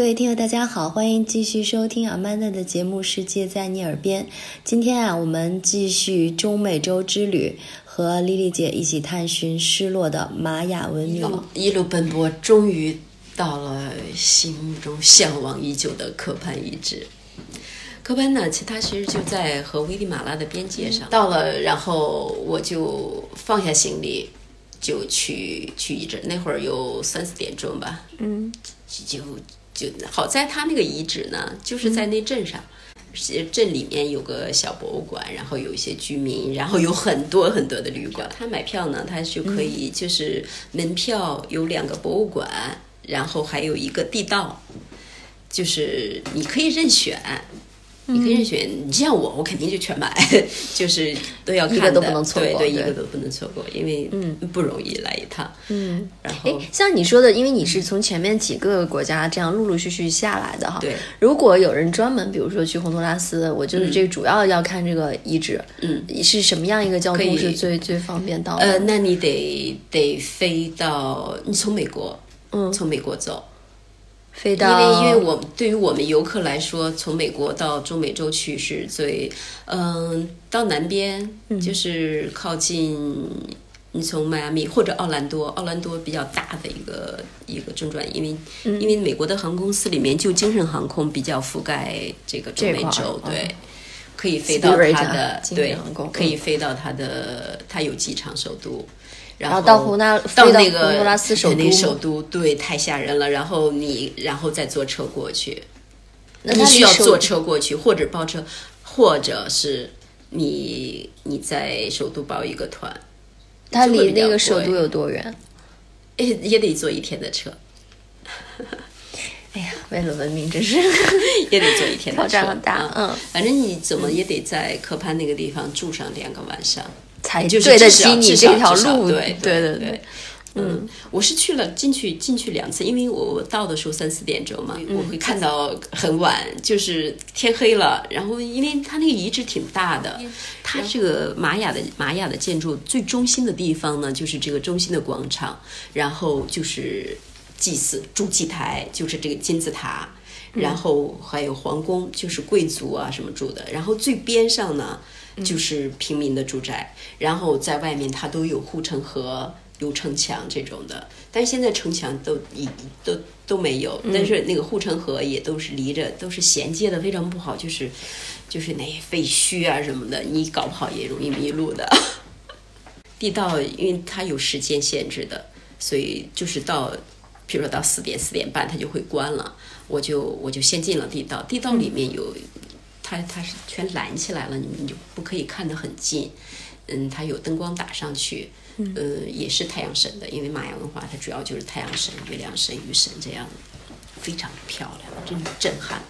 各位听友，大家好，欢迎继续收听阿曼达的节目《世界在你耳边》。今天啊，我们继续中美洲之旅，和丽丽姐一起探寻失落的玛雅文明。一路奔波，终于到了心目中向往已久的科潘遗址。科潘呢，其它其实就在和危地马拉的边界上。到了，然后我就放下行李，就去去遗址。那会儿有三四点钟吧，嗯，就就好在它那个遗址呢，就是在那镇上，镇里面有个小博物馆，然后有一些居民，然后有很多很多的旅馆。他买票呢，他就可以就是门票有两个博物馆，然后还有一个地道，就是你可以任选。你可以任选，你像我，我肯定就全买，就是都要看一个都不能错过，对，一个都不能错过，因为嗯不容易来一趟，嗯。然后，哎，像你说的，因为你是从前面几个国家这样陆陆续续下来的哈，对。如果有人专门，比如说去洪都拉斯，我就是这主要要看这个遗址，嗯，是什么样一个交通是最最方便到？呃，那你得得飞到，你从美国，嗯，从美国走。飞到，因为因为我对于我们游客来说，从美国到中美洲去是最，嗯，到南边就是靠近，你从迈阿密或者奥兰多，奥兰多比较大的一个一个中转，因为因为美国的航空公司里面就精神航空比较覆盖这个中美洲，对，可以飞到它的对，可以飞到它的它有机场首都。然后到胡纳到那个洪都拉斯首都，首都对，太吓人了。然后你然后再坐车过去，那你需要坐车过去，或者包车，或者是你你在首都包一个团。它离那个首都有多远？也也得坐一天的车。哎呀，为了文明，真 是也得坐一天的车，挑战很大。嗯，反正你怎么也得在科潘那个地方住上两个晚上。才对得起你这条路，对对对对，嗯，我是去了进去进去两次，因为我我到的时候三四点钟嘛，我会看到很晚，就是天黑了。然后因为它那个遗址挺大的，它这个玛雅的玛雅的建筑最中心的地方呢，就是这个中心的广场，然后就是祭祀主祭台，就是这个金字塔，然后还有皇宫，就是贵族啊什么住的，然后最边上呢。就是平民的住宅，然后在外面它都有护城河、有城墙这种的，但是现在城墙都已都都没有，但是那个护城河也都是离着，都是衔接的非常不好，就是就是那些废墟啊什么的，你搞不好也容易迷路的。地道因为它有时间限制的，所以就是到，比如说到四点四点半它就会关了，我就我就先进了地道，地道里面有。它它是全拦起来了，你你就不可以看得很近。嗯，它有灯光打上去，呃，也是太阳神的，因为玛雅文化它主要就是太阳神、月亮神、雨神这样，非常漂亮，真的震撼。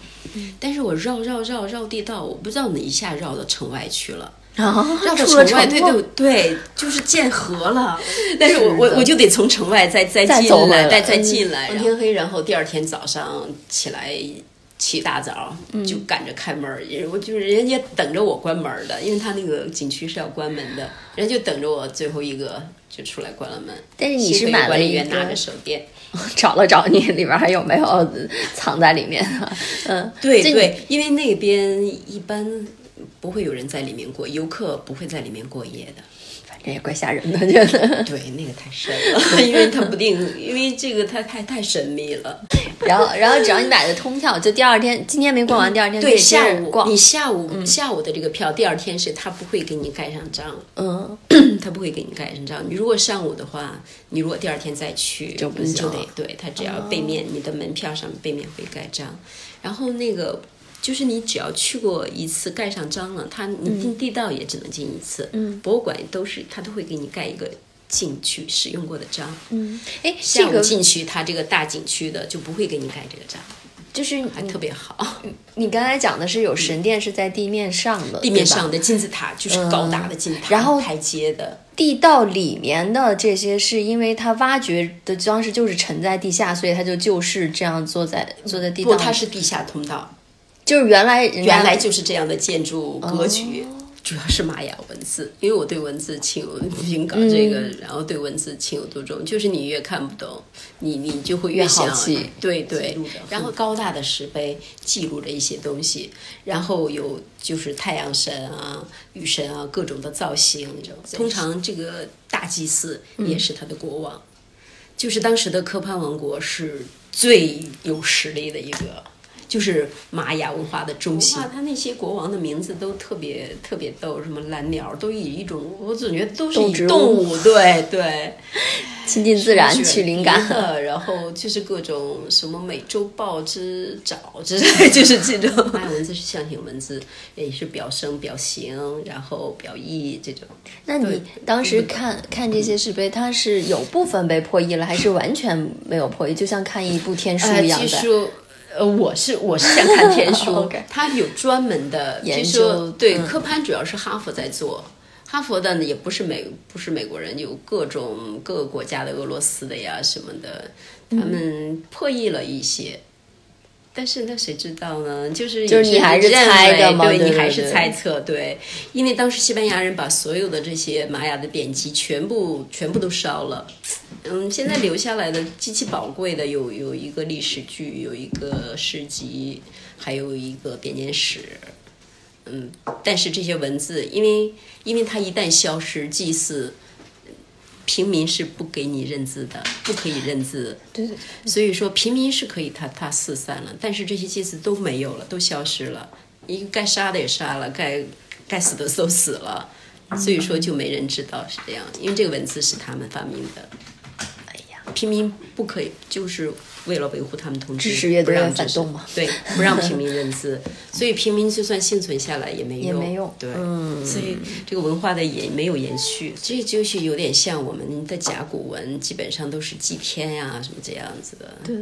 但是我绕绕绕绕地道，我不知道哪一下绕到城外去了，绕到城外，对对对，就是见河了。但是我我我就得从城外再再进来，再再进来，天黑，然后第二天早上起来。起大早就赶着开门，我就是人家等着我关门的，因为他那个景区是要关门的，人家就等着我最后一个就出来关了门。但是你是买了一个，拿着手电，找了找你里边还有没有藏在里面？嗯，对对，因为那边一般不会有人在里面过，游客不会在里面过夜的。反正也怪吓人的，觉得对那个太深了，因为它不定，因为这个它太太神秘了。然后，然后只要你买的通票，就第二天今天没逛完，第二天对下午逛你下午下午的这个票，第二天是他不会给你盖上章，嗯，他不会给你盖上章。你如果上午的话，你如果第二天再去，就不就得对他只要背面你的门票上背面会盖章，然后那个。就是你只要去过一次，盖上章了，他你进地道也只能进一次。嗯，博物馆都是他都会给你盖一个进去使用过的章。嗯，哎，这个进去他这个大景区的就不会给你盖这个章，就是还特别好。你刚才讲的是有神殿是在地面上的，地面上的金字塔就是高大的金字塔，然后台阶的地道里面的这些是因为它挖掘的当时就是沉在地下，所以它就就是这样坐在坐在地道。不，它是地下通道。就是原来原来就是这样的建筑格局，主要是玛雅文字，因为我对文字情有并搞这个，然后对文字情有独钟。就是你越看不懂，你你就会越想好奇对对。然后高大的石碑记录着一些东西，然后有就是太阳神啊、雨神啊各种的造型。通常这个大祭司也是他的国王，就是当时的科潘王国是最有实力的一个。就是玛雅文化的中心。他那些国王的名字都特别特别逗，什么蓝鸟，都以一种我总觉得都是以动物，对对，亲近自然，取灵感。然后就是各种什么美洲豹之爪之类，就是这种。玛雅文字是象形文字，也是表声、表形，然后表意这种。那你当时看看这些石碑，它是有部分被破译了，还是完全没有破译？就像看一部天书一样的。呃，我是我是想看天书，他有专门的研究。对，科潘主要是哈佛在做，哈佛的也不是美不是美国人，有各种各个国家的，俄罗斯的呀什么的，他们破译了一些。但是那谁知道呢？就是就是你还是猜的吗？对你还是猜测对，因为当时西班牙人把所有的这些玛雅的典籍全部全部都烧了。嗯，现在留下来的极其宝贵的有有一个历史剧，有一个诗集，还有一个编年史。嗯，但是这些文字，因为因为它一旦消失，祭祀。平民是不给你认字的，不可以认字。对对。所以说，平民是可以，他他四散了，但是这些祭祀都没有了，都消失了。一个该杀的也杀了，该该死的都死了，所以说就没人知道是这样，因为这个文字是他们发明的。平民不可以，就是。为了维护他们统治，不让反动嘛？对，不让平民认字，所以平民就算幸存下来也没用，也没用。对，所以这个文化的也没有延续。这就是有点像我们的甲骨文，基本上都是祭天呀什么这样子的。对，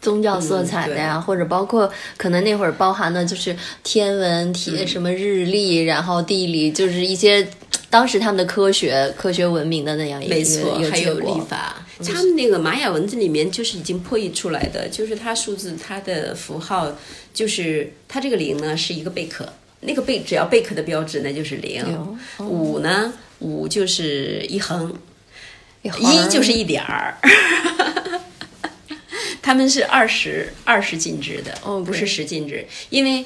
宗教色彩的呀，或者包括可能那会儿包含的就是天文、体什么日历，然后地理，就是一些当时他们的科学、科学文明的那样一个没错，还有历法。他们那个玛雅文字里面就是已经破译出来的，就是它数字它的符号，就是它这个零呢是一个贝壳，那个贝只要贝壳的标志那就是零，五呢五就是一横，一就是一点儿，他们是二十二十进制的，不是十进制，因为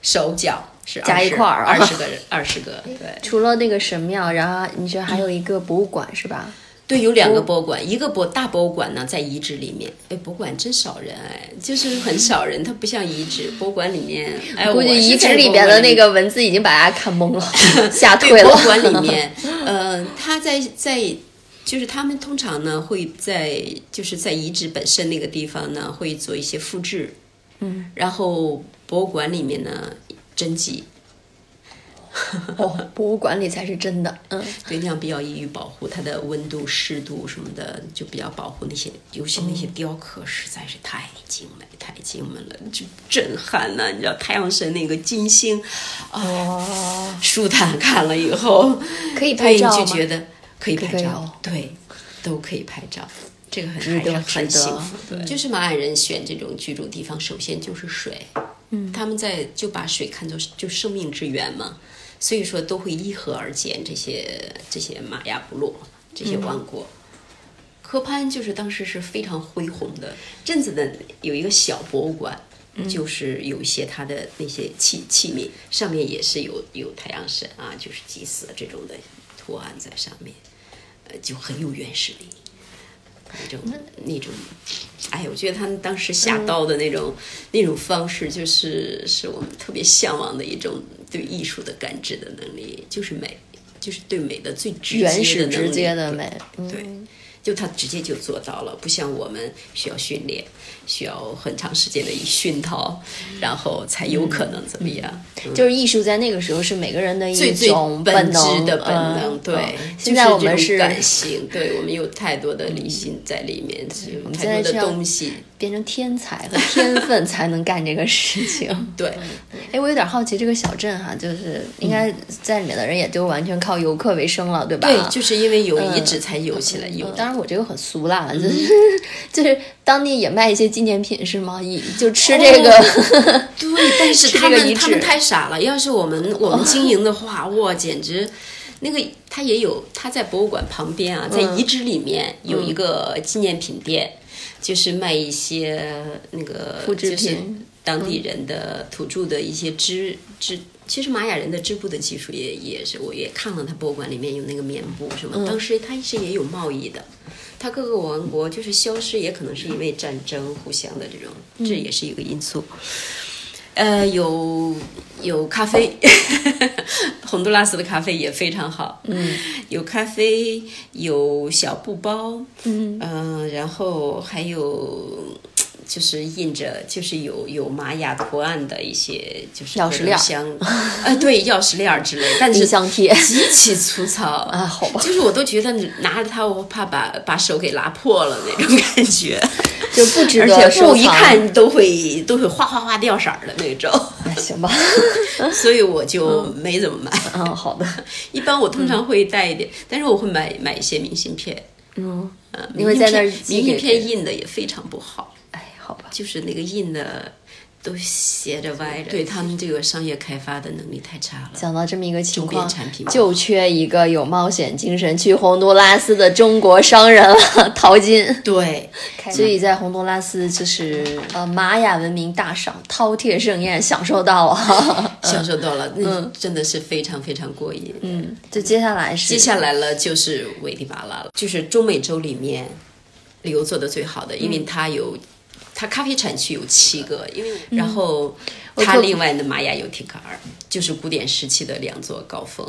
手脚是加一块儿。二十个二十个，对。除了那个神庙，然后你说还有一个博物馆是吧？对，有两个博物馆，一个博大博物馆呢在遗址里面。哎，博物馆真少人哎，就是很少人，它不像遗址。博物馆里面，哎，估计遗址里面的那个文字已经把大家看懵了，吓退了。博物馆里面，呃，他在在，就是他们通常呢会在就是在遗址本身那个地方呢会做一些复制，嗯，然后博物馆里面呢征集。哦，博物馆里才是真的。嗯，对，那样比较易于保护它的温度、湿度什么的，就比较保护那些，尤其那些雕刻实在是太精美、太精美了，就震撼了。你知道太阳神那个金星，哦，舒坦看了以后可以拍照就觉得可以拍照，对，都可以拍照，这个很很幸福。对，就是玛雅人选这种居住地方，首先就是水。嗯，他们在就把水看作就生命之源嘛。所以说都会依河而建这些这些玛雅部落这些王国，科潘就是当时是非常恢宏的。镇子的有一个小博物馆，就是有一些他的那些器器皿，上面也是有有太阳神啊，就是祭祀这种的图案在上面，呃，就很有原始力。那种那种，哎，我觉得他们当时下刀的那种那种方式，就是是我们特别向往的一种对艺术的感知的能力，就是美，就是对美的最直接的直接的美，对。就他直接就做到了，不像我们需要训练，需要很长时间的一熏陶，然后才有可能怎么样？就是艺术在那个时候是每个人的一种本质的本能，对。现在我们是感性，对我们有太多的理性在里面，有太多的东西变成天才和天分才能干这个事情。对，哎，我有点好奇，这个小镇哈，就是应该在里面的人也就完全靠游客为生了，对吧？对，就是因为有遗址才游起来游。当然，我这个很俗啦，就是就是当地也卖一些纪念品是吗？以就吃这个。对，但是他们他们太傻了。要是我们 我们经营的话，哇，简直。那个他也有，他在博物馆旁边啊，在遗址里面有一个纪念品店，就是卖一些那个复制品，当地人的土著的一些织织。其实玛雅人的织布的技术也也是，我也看了他博物馆里面有那个棉布什么。当时他是也有贸易的，他各个王国就是消失，也可能是因为战争，互相的这种，这也是一个因素。呃，有有咖啡，洪都拉斯的咖啡也非常好。嗯，有咖啡，有小布包。嗯嗯，然后还有就是印着，就是有有玛雅图案的一些，就是钥匙链箱。呃，对，钥匙链之类，但是极其粗糙 啊，好吧。就是我都觉得拿着它，我怕把把手给拉破了那种感觉。就不值得，而且布一看都会都会哗哗哗掉色儿的那种。行吧，所以我就没怎么买。嗯，好的。一般我通常会带一点，但是我会买买一些明信片。嗯嗯，因为在那儿明信片印的也非常不好。哎，好吧，就是那个印的。都斜着歪着，对他们这个商业开发的能力太差了。讲到这么一个情况，就缺一个有冒险精神去洪都拉斯的中国商人了，淘金。对，所以在洪都拉斯就是呃玛雅文明大赏，饕餮盛宴，享受到了，享受到了，那真的是非常非常过瘾。嗯，就接下来是接下来了，就是危地马拉了，就是中美洲里面旅游做的最好的，因为它有。它咖啡产区有七个，因为然后它另外的玛雅有提卡尔，就是古典时期的两座高峰，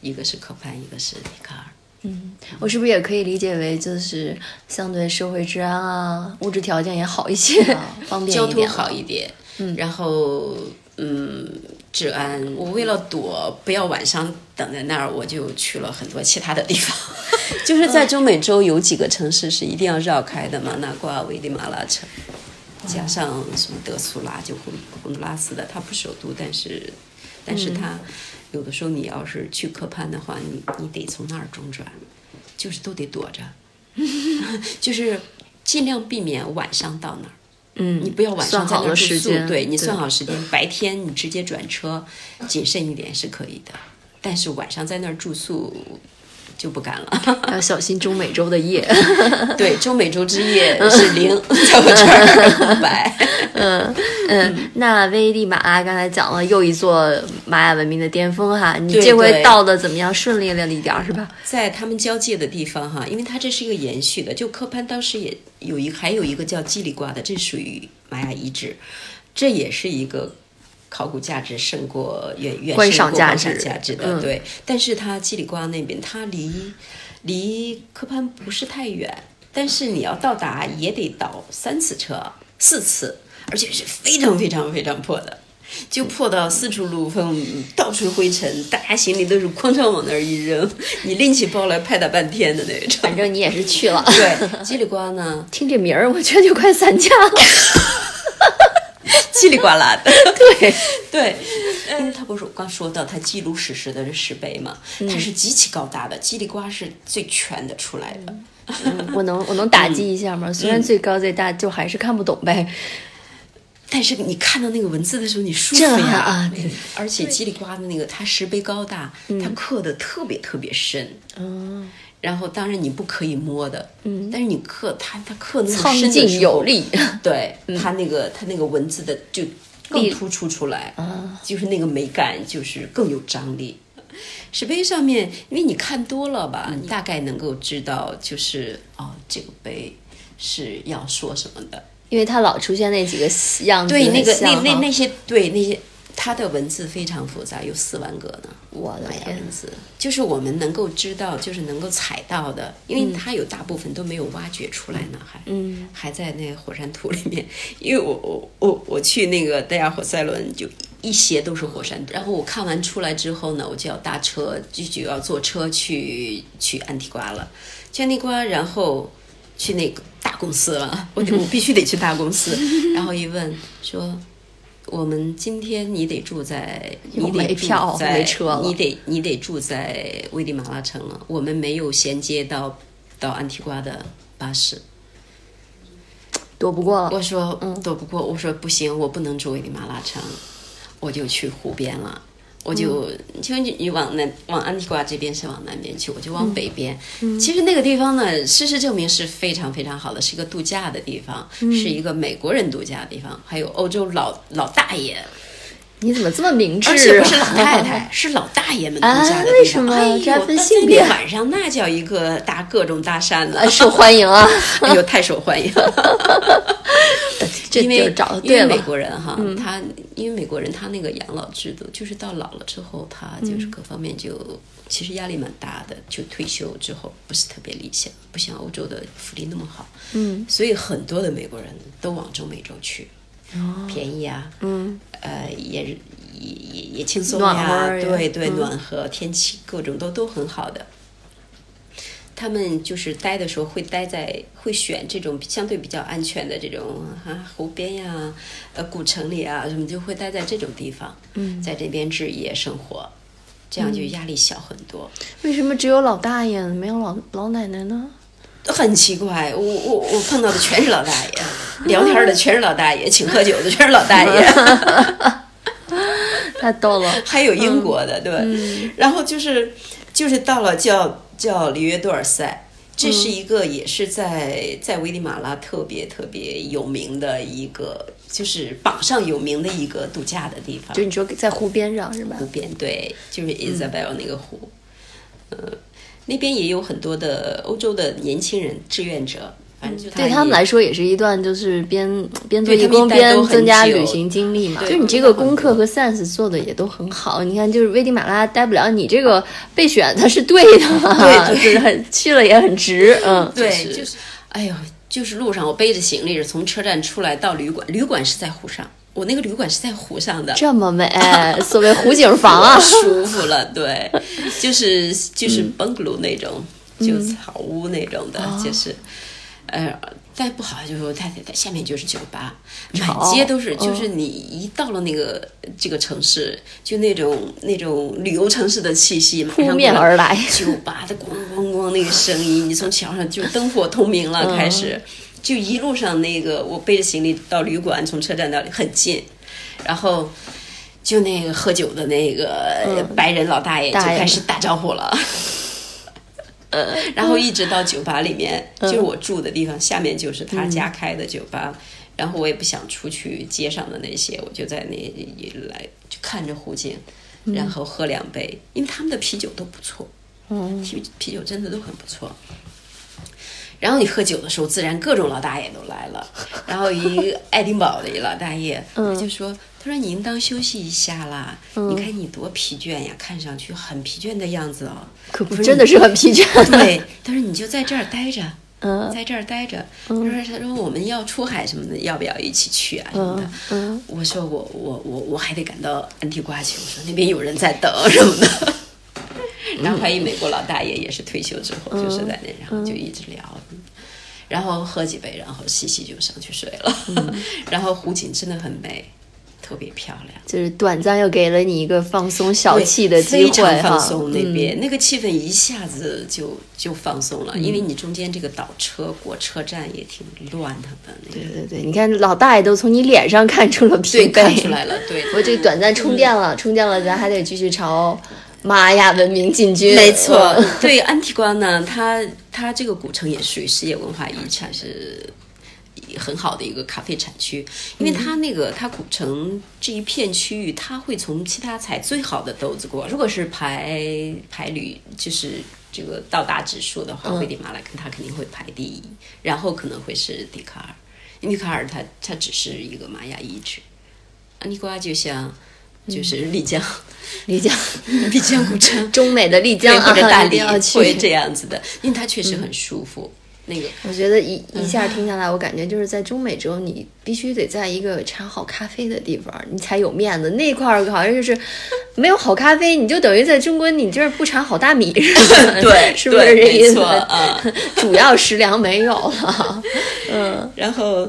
一个是科潘，一个是提卡尔。嗯，我是不是也可以理解为就是相对社会治安啊，物质条件也好一些，方便交通好一点。嗯，然后嗯，治安，我为了躲不要晚上等在那儿，我就去了很多其他的地方。就是在中美洲有几个城市是一定要绕开的嘛，那瓜危地马拉城。加上什么德苏拉，就洪洪都拉斯的，它不首都，但是，但是它有的时候你要是去科潘的话，你你得从那儿中转，就是都得躲着，就是尽量避免晚上到那儿。嗯，你不要晚上在那儿住宿，对你算好时间，白天你直接转车，谨慎一点是可以的，但是晚上在那儿住宿。就不敢了，要小心中美洲的夜。对，中美洲之夜 是零，在我这儿空白。嗯嗯，那危地马拉刚才讲了又一座玛雅文明的巅峰哈，你这回到的怎么样？顺利了一点是吧？在他们交界的地方哈，因为它这是一个延续的，就科潘当时也有一还有一个叫基里瓜的，这属于玛雅遗址，这也是一个。考古价值胜过远远观赏价值价值的，对。但是它基里瓜那边，它离离科潘不是太远，但是你要到达也得倒三次车，四次，而且是非常非常非常破的，就破到四处漏风，到处灰尘，大家行李都是哐当往那儿一扔，你拎起包来拍打半天的那种。反正你也是去了。对，基里瓜呢？听这名儿，我觉得就快散架了。叽里呱啦的，对 对，因为他不是我刚说到他记录史实的石碑嘛，它是极其高大的，叽里呱是最全的出来的。我能我能打击一下吗？虽然最高最大，就还是看不懂呗。但是你看到那个文字的时候，你舒服呀啊！而且叽里呱的那个，它石碑高大，它刻的特别特别深。嗯。然后，当然你不可以摸的，嗯，但是你刻它，它刻那么深的有力，对，它那个它那个文字的就更突出出来，啊，就是那个美感，就是更有张力。石碑上面，因为你看多了吧，你大概能够知道，就是哦，这个碑是要说什么的，因为它老出现那几个样子，对，那个那那那些，对那些。它的文字非常复杂，有四万个呢。我的天，文字就是我们能够知道，就是能够采到的，因为它有大部分都没有挖掘出来呢，还嗯还在那火山土里面。因为我我我我去那个戴亚火塞伦，就一斜都是火山。然后我看完出来之后呢，我就要搭车，就就要坐车去去安提瓜了。去安提瓜，然后去那个大公司了，我 我必须得去大公司。然后一问说，我们今天你得住在，你得住在，你得你得住在危地马拉城了。我们没有衔接到到安提瓜的巴士，躲不过了。我说，嗯，躲不过。我说不行，我不能住危地马拉城，我就去湖边了。我就就你你往南往安提瓜这边是往南边去，我就往北边。其实那个地方呢，事实证明是非常非常好的，是一个度假的地方，是一个美国人度假的地方，还有欧洲老老大爷。你怎么这么明智？而且不是老太太，是老大爷们度假的地方。为什么？这分性别？晚上那叫一个搭各种搭讪的，受欢迎啊！哎呦，太受欢迎。因为因为美国人哈，他因为美国人他那个养老制度，就是到老了之后，他就是各方面就其实压力蛮大的，就退休之后不是特别理想，不像欧洲的福利那么好。嗯，所以很多的美国人都往中美洲去，便宜啊，嗯，呃，也也也也轻松呀，对对，暖和，天气各种都都很好的。他们就是待的时候会待在会选这种相对比较安全的这种啊湖边呀，呃古城里啊什么就会待在这种地方，嗯在这边置业生活，这样就压力小很多。为什么只有老大爷没有老老奶奶呢？很奇怪，我我我碰到的全是老大爷，聊天的全是老大爷，请喝酒的全是老大爷，太逗了。还有英国的对，然后就是就是到了叫。叫里约多尔塞，这是一个也是在在危地马拉特别特别有名的一个，就是榜上有名的一个度假的地方。就你说在湖边上是吧？湖边对，就是 Isabel 那个湖，嗯，那边也有很多的欧洲的年轻人志愿者。对他们来说也是一段，就是边边做义工边增加旅行经历嘛。就你这个功课和 sense 做的也都很好。你看，就是危地马拉待不了，你这个备选它是对的，对，就是很去了也很值。嗯，对，就是，哎呦，就是路上我背着行李是从车站出来到旅馆，旅馆是在湖上，我那个旅馆是在湖上的，这么美，所谓湖景房啊，舒服了。对，就是就是 bungalow 那种，就草屋那种的，就是。呃，再不好就是它它下面就是酒吧，满街都是，就是你一到了那个这个城市，就那种那种旅游城市的气息扑面而来，酒吧的咣咣咣那个声音，你从桥上就灯火通明了，开始就一路上那个我背着行李到旅馆，从车站到很近，然后就那个喝酒的那个白人老大爷就开始打招呼了。然后一直到酒吧里面，就是我住的地方，下面就是他家开的酒吧。然后我也不想出去街上的那些，我就在那一来就看着湖景，然后喝两杯，因为他们的啤酒都不错，啤啤酒真的都很不错。然后你喝酒的时候，自然各种老大爷都来了。然后一个爱丁堡的一老大爷，他就说。他说：“你应当休息一下啦，你看你多疲倦呀，看上去很疲倦的样子哦。可不真的是很疲倦。对，他说你就在这儿待着，在这儿待着。他说他说我们要出海什么的，要不要一起去啊什么的？我说我我我我还得赶到安提瓜去，我说那边有人在等什么的。然后还一美国老大爷也是退休之后就是在那，然后就一直聊，然后喝几杯，然后洗洗就上去睡了。然后湖景真的很美。”特别漂亮，就是短暂又给了你一个放松小憩的机会非常放松那边那个气氛一下子就就放松了，因为你中间这个倒车过车站也挺乱的。对对对，你看老大爷都从你脸上看出了疲惫，看出来了。对，我这短暂充电了，充电了，咱还得继续朝玛雅文明进军。没错，对安提瓜呢，它它这个古城也属于世界文化遗产，是。很好的一个咖啡产区，因为它那个它古城这一片区域，它会从其他采最好的豆子过。如果是排排旅，就是这个到达指数的话，危地马拉肯它肯定会排第一，然后可能会是迪卡尔。迪卡尔它它只是一个玛雅遗址，安尼瓜就像就是丽江，丽江丽江古城，中美的丽江或者大理会这样子的，因为它确实很舒服。那个，我觉得一一下听下来，我感觉就是在中美洲，你必须得在一个产好咖啡的地方，你才有面子。那块儿好像就是没有好咖啡，你就等于在中国你这儿不产好大米，对，是不是这意思？啊，主要食粮没有了，嗯，然后。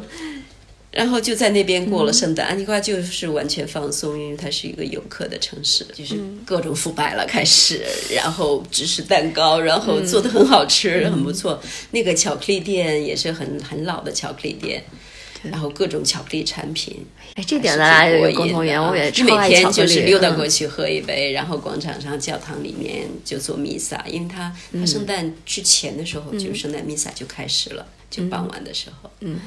然后就在那边过了圣诞，安提瓜就是完全放松，因为它是一个游客的城市，就是各种腐败了开始，然后芝士蛋糕，然后做的很好吃，很不错。那个巧克力店也是很很老的巧克力店，然后各种巧克力产品。哎，这点咱俩有共同点，我也每天就是溜达过去喝一杯，然后广场上教堂里面就做弥撒，因为他他圣诞之前的时候就圣诞弥撒就开始了，就傍晚的时候，嗯。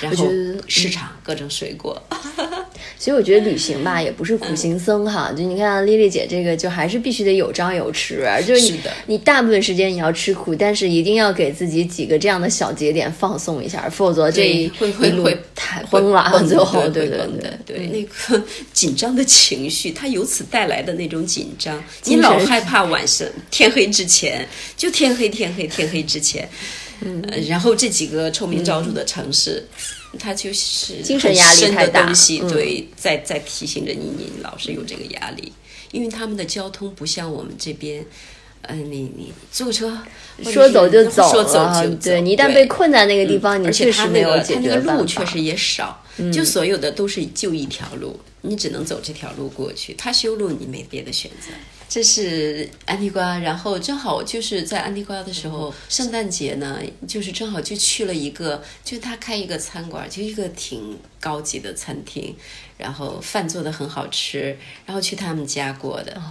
然后市场各种水果，其实我觉得旅行吧也不是苦行僧哈，就你看丽丽姐这个就还是必须得有张有弛，就是你你大部分时间你要吃苦，但是一定要给自己几个这样的小节点放松一下，否则这一路太崩了，最后对对对对，那个 紧张的情绪，它由此带来的那种紧张，你老害怕晚上天黑之前就天黑天黑天黑之前。嗯，然后这几个臭名昭著的城市，它就是精神压力太大，对，在在提醒着你，你老是有这个压力，因为他们的交通不像我们这边，嗯，你你坐车说走就走，说走就走，对你一旦被困在那个地方，你确实没有解决路确实也少，就所有的都是就一条路，你只能走这条路过去，他修路你没别的选择。这是安地瓜，然后正好就是在安地瓜的时候，圣诞节呢，就是正好就去了一个，就他开一个餐馆，就一个挺高级的餐厅，然后饭做的很好吃，然后去他们家过的。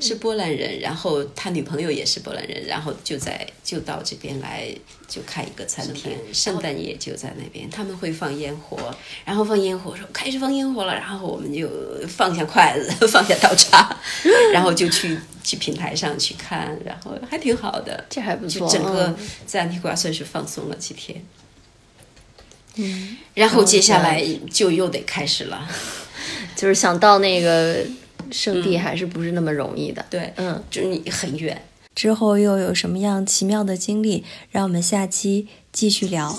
是波兰人，然后他女朋友也是波兰人，然后就在就到这边来就开一个餐厅，圣诞夜。就在那边，他们会放烟火，然后放烟火说开始放烟火了，然后我们就放下筷子，放下刀叉，然后就去去平台上去看，然后还挺好的，这还不错，整个在安提瓜算是放松了几天，嗯，然后接下来就又得开始了，就是想到那个。圣地还是不是那么容易的，对，嗯，就是你很远。之后又有什么样奇妙的经历？让我们下期继续聊。